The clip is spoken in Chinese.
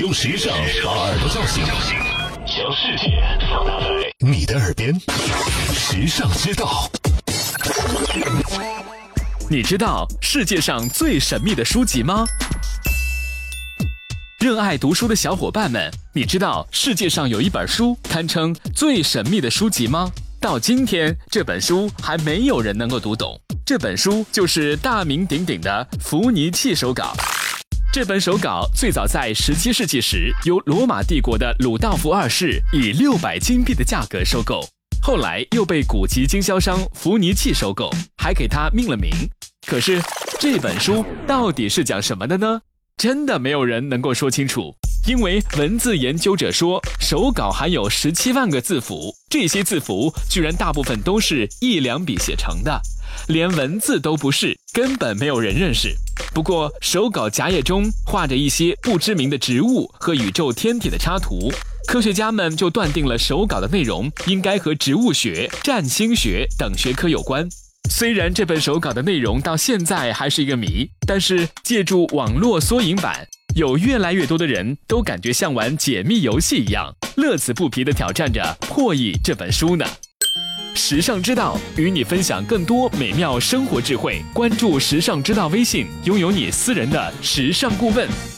用时尚把耳朵叫醒，将世界放大在你的耳边。时尚之道，你知道世界上最神秘的书籍吗？热爱读书的小伙伴们，你知道世界上有一本书堪称最神秘的书籍吗？到今天，这本书还没有人能够读懂。这本书就是大名鼎鼎的《福尼契手稿》。这本手稿最早在17世纪时由罗马帝国的鲁道夫二世以六百金币的价格收购，后来又被古籍经销商福尼契收购，还给他命了名。可是这本书到底是讲什么的呢？真的没有人能够说清楚。因为文字研究者说，手稿含有十七万个字符，这些字符居然大部分都是一两笔写成的，连文字都不是，根本没有人认识。不过，手稿夹页中画着一些不知名的植物和宇宙天体的插图，科学家们就断定了手稿的内容应该和植物学、占星学等学科有关。虽然这本手稿的内容到现在还是一个谜，但是借助网络缩影版。有越来越多的人都感觉像玩解密游戏一样，乐此不疲地挑战着破译这本书呢。时尚之道与你分享更多美妙生活智慧，关注时尚之道微信，拥有你私人的时尚顾问。